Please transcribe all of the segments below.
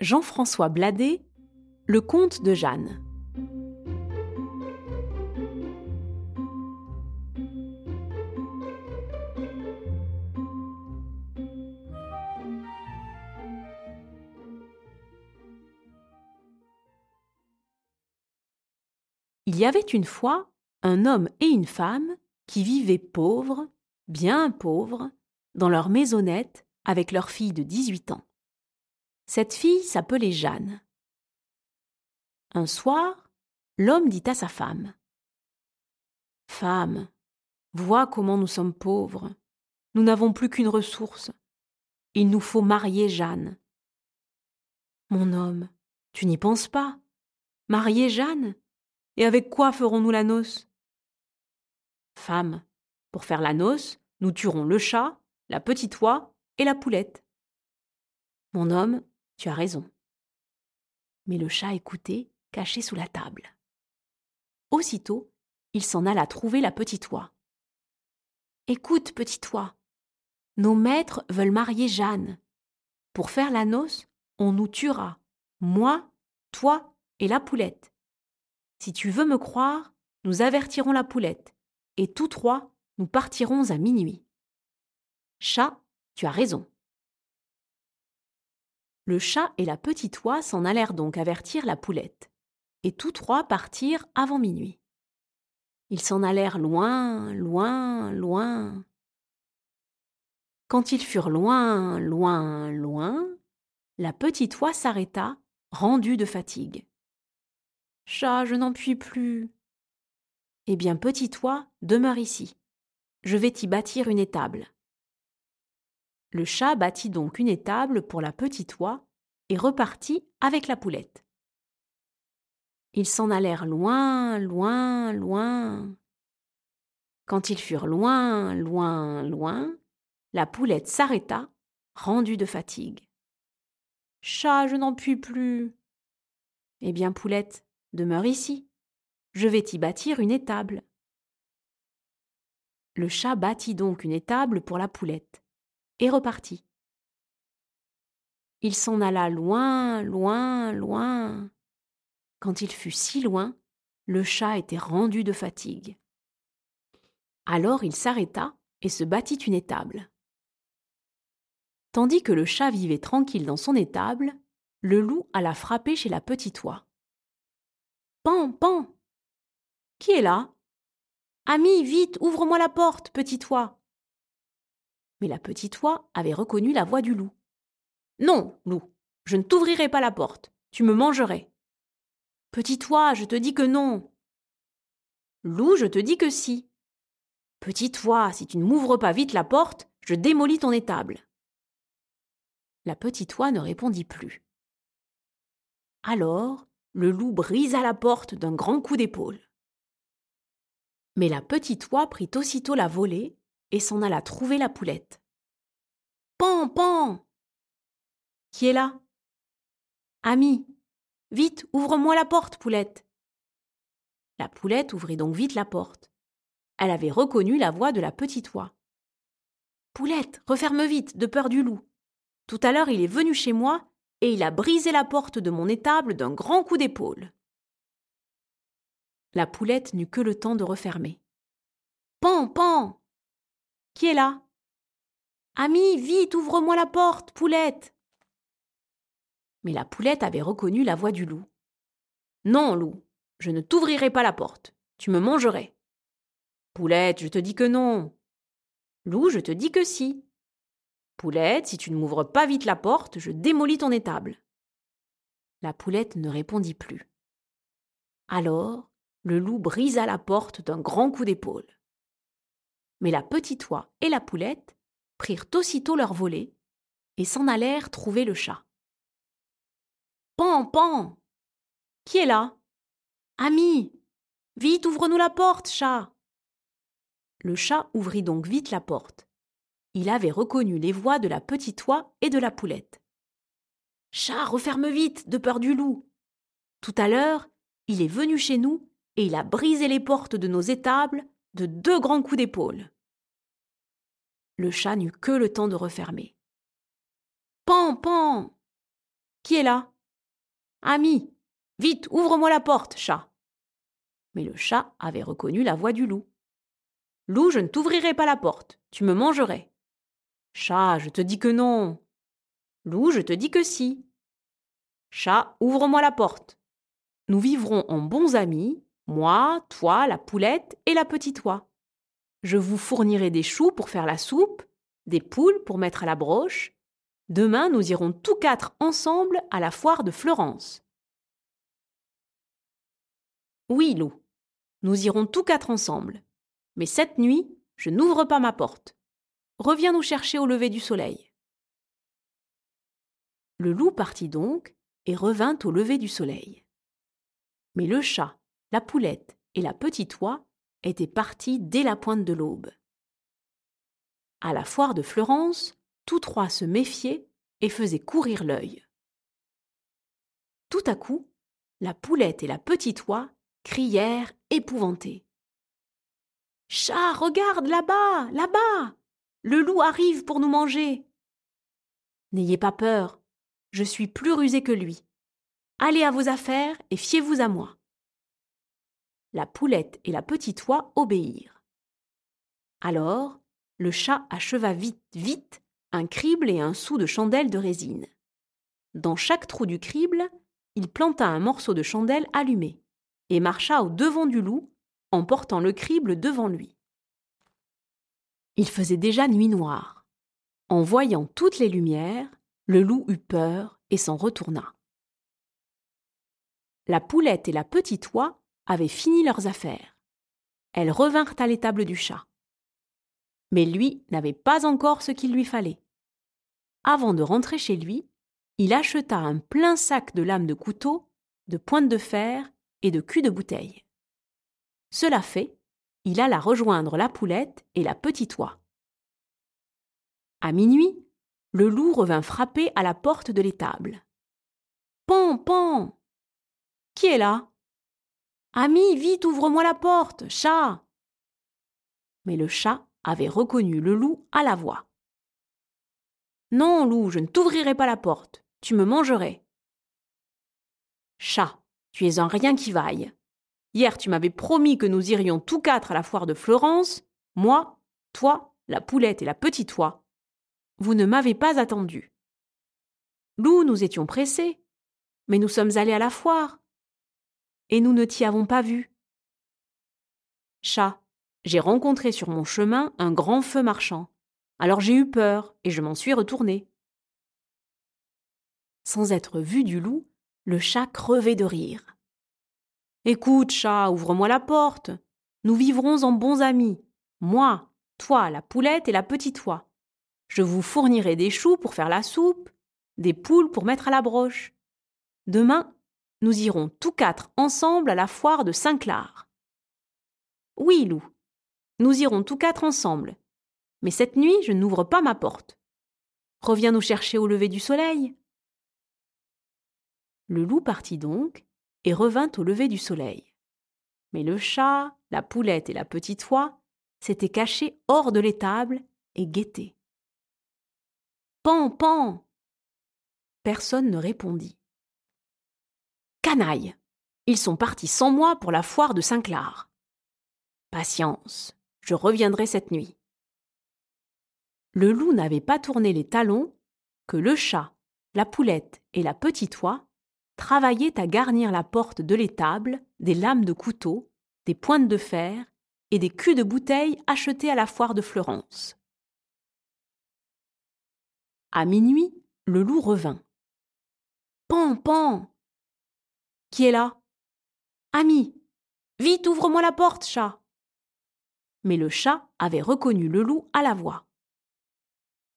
Jean-François Bladet, Le conte de Jeanne. Il y avait une fois un homme et une femme qui vivaient pauvres, bien pauvres, dans leur maisonnette avec leur fille de 18 ans. Cette fille s'appelait Jeanne. Un soir, l'homme dit à sa femme Femme, vois comment nous sommes pauvres. Nous n'avons plus qu'une ressource. Il nous faut marier Jeanne. Mon homme, tu n'y penses pas? Marier Jeanne? Et avec quoi ferons-nous la noce? Femme, pour faire la noce, nous tuerons le chat, la petite oie et la poulette. Mon homme, tu as raison. Mais le chat écoutait, caché sous la table. Aussitôt, il s'en alla trouver la petite oie. Écoute, petite oie, nos maîtres veulent marier Jeanne. Pour faire la noce, on nous tuera, moi, toi et la poulette. Si tu veux me croire, nous avertirons la poulette, et tous trois, nous partirons à minuit. Chat, tu as raison. Le chat et la petite oie s'en allèrent donc avertir la poulette, et tous trois partirent avant minuit. Ils s'en allèrent loin, loin, loin. Quand ils furent loin, loin, loin, la petite oie s'arrêta, rendue de fatigue. Chat, je n'en puis plus. Eh bien, petite oie, demeure ici. Je vais t'y bâtir une étable. Le chat bâtit donc une étable pour la petite oie et repartit avec la poulette. Ils s'en allèrent loin, loin, loin. Quand ils furent loin, loin, loin, la poulette s'arrêta, rendue de fatigue. Chat, je n'en puis plus. Eh bien, poulette, demeure ici. Je vais t'y bâtir une étable. Le chat bâtit donc une étable pour la poulette et repartit. Il s'en alla loin, loin, loin. Quand il fut si loin, le chat était rendu de fatigue. Alors il s'arrêta et se bâtit une étable. Tandis que le chat vivait tranquille dans son étable, le loup alla frapper chez la petite oie. Pan, pan Qui est là? Ami, vite, ouvre-moi la porte, petite oie la petite oie avait reconnu la voix du loup. Non, loup, je ne t'ouvrirai pas la porte, tu me mangerais. Petite oie, je te dis que non. Loup, je te dis que si. Petite oie, si tu ne m'ouvres pas vite la porte, je démolis ton étable. La petite oie ne répondit plus. Alors, le loup brisa la porte d'un grand coup d'épaule. Mais la petite oie prit aussitôt la volée et s'en alla trouver la poulette. Pan, pan Qui est là? Ami Vite, ouvre-moi la porte, poulette La poulette ouvrit donc vite la porte. Elle avait reconnu la voix de la petite oie. Poulette, referme vite, de peur du loup. Tout à l'heure, il est venu chez moi et il a brisé la porte de mon étable d'un grand coup d'épaule. La poulette n'eut que le temps de refermer. Pan, pan qui est là? Ami, vite, ouvre-moi la porte, poulette Mais la poulette avait reconnu la voix du loup. Non, loup, je ne t'ouvrirai pas la porte, tu me mangerais. Poulette, je te dis que non. Loup, je te dis que si. Poulette, si tu ne m'ouvres pas vite la porte, je démolis ton étable. La poulette ne répondit plus. Alors, le loup brisa la porte d'un grand coup d'épaule. Mais la petite oie et la poulette prirent aussitôt leur volée et s'en allèrent trouver le chat. Pan, pan Qui est là? Ami Vite, ouvre-nous la porte, chat Le chat ouvrit donc vite la porte. Il avait reconnu les voix de la petite oie et de la poulette. Chat, referme vite, de peur du loup. Tout à l'heure, il est venu chez nous et il a brisé les portes de nos étables de deux grands coups d'épaule. Le chat n'eut que le temps de refermer. Pan, pan Qui est là? Ami, vite, ouvre-moi la porte, chat. Mais le chat avait reconnu la voix du loup. Loup, je ne t'ouvrirai pas la porte, tu me mangerais. Chat, je te dis que non. Loup, je te dis que si. Chat, ouvre-moi la porte. Nous vivrons en bons amis, moi, toi, la poulette et la petite oie. Je vous fournirai des choux pour faire la soupe, des poules pour mettre à la broche. Demain, nous irons tous quatre ensemble à la foire de Florence. Oui, loup, nous irons tous quatre ensemble. Mais cette nuit, je n'ouvre pas ma porte. Reviens nous chercher au lever du soleil. Le loup partit donc et revint au lever du soleil. Mais le chat, la poulette et la petite oie étaient partis dès la pointe de l'aube. À la foire de Florence, tous trois se méfiaient et faisaient courir l'œil. Tout à coup, la poulette et la petite oie crièrent épouvantés. Chat, regarde là-bas, là-bas. Le loup arrive pour nous manger. N'ayez pas peur, je suis plus rusé que lui. Allez à vos affaires et fiez-vous à moi. La poulette et la petite oie obéirent. Alors, le chat acheva vite, vite, un crible et un sou de chandelle de résine. Dans chaque trou du crible, il planta un morceau de chandelle allumé et marcha au devant du loup en portant le crible devant lui. Il faisait déjà nuit noire. En voyant toutes les lumières, le loup eut peur et s'en retourna. La poulette et la petite oie avaient fini leurs affaires. Elles revinrent à l'étable du chat. Mais lui n'avait pas encore ce qu'il lui fallait. Avant de rentrer chez lui, il acheta un plein sac de lames de couteau, de pointes de fer et de cul de bouteille. Cela fait, il alla rejoindre la poulette et la petite oie. À minuit, le loup revint frapper à la porte de l'étable. Pan, pan Qui est là? Ami, vite, ouvre-moi la porte, chat Mais le chat avait reconnu le loup à la voix. Non, loup, je ne t'ouvrirai pas la porte, tu me mangerais. Chat, tu es un rien qui vaille. Hier, tu m'avais promis que nous irions tous quatre à la foire de Florence, moi, toi, la poulette et la petite oie. Vous ne m'avez pas attendu. Loup, nous étions pressés, mais nous sommes allés à la foire, et nous ne t'y avons pas vu. Chat, j'ai rencontré sur mon chemin un grand feu marchand. Alors j'ai eu peur et je m'en suis retourné. Sans être vu du loup, le chat crevait de rire. Écoute, chat, ouvre-moi la porte. Nous vivrons en bons amis. Moi, toi, la poulette et la petite oie. Je vous fournirai des choux pour faire la soupe, des poules pour mettre à la broche. Demain, nous irons tous quatre ensemble à la foire de Saint-Clar. Oui, loup, nous irons tous quatre ensemble. Mais cette nuit, je n'ouvre pas ma porte. Reviens nous chercher au lever du soleil. Le loup partit donc, et revint au lever du soleil. Mais le chat, la poulette et la petite oie s'étaient cachés hors de l'étable et guettaient. Pan, pan Personne ne répondit. Canaille Ils sont partis sans moi pour la foire de Saint-Clar. Patience, je reviendrai cette nuit. Le loup n'avait pas tourné les talons que le chat, la poulette et la petite oie travaillaient à garnir la porte de l'étable des lames de couteau, des pointes de fer et des culs de bouteilles achetés à la foire de Florence. À minuit, le loup revint. Pan, pan Qui est là Ami Vite, ouvre-moi la porte, chat Mais le chat avait reconnu le loup à la voix.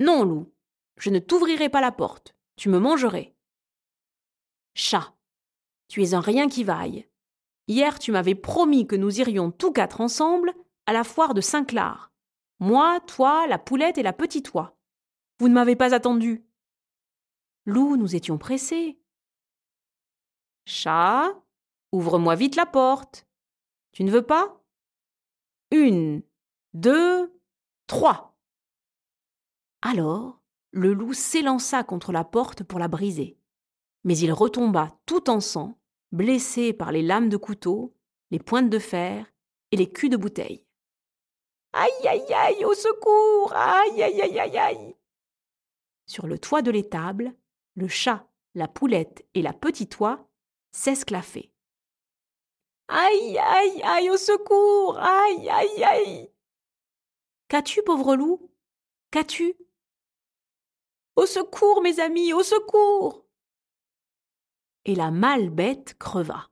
Non, loup, je ne t'ouvrirai pas la porte, tu me mangerais. Chat, tu es un rien qui vaille. Hier, tu m'avais promis que nous irions tous quatre ensemble à la foire de Saint-Clar. Moi, toi, la poulette et la petite oie. Vous ne m'avez pas attendu. Loup, nous étions pressés. Chat, ouvre-moi vite la porte. Tu ne veux pas? Une, deux, trois. Alors, le loup s'élança contre la porte pour la briser Mais il retomba tout en sang, blessé par les lames de couteau, les pointes de fer et les culs de bouteille. Aïe aïe aïe, au secours Aïe aïe aïe aïe aïe Sur le toit de l'étable, le chat, la poulette et la petite oie s'esclaffaient. Aïe aïe aïe, au secours! Aïe aïe aïe! Qu'as-tu, pauvre loup? Qu'as-tu? Au secours, mes amis, au secours! Et la mâle bête creva.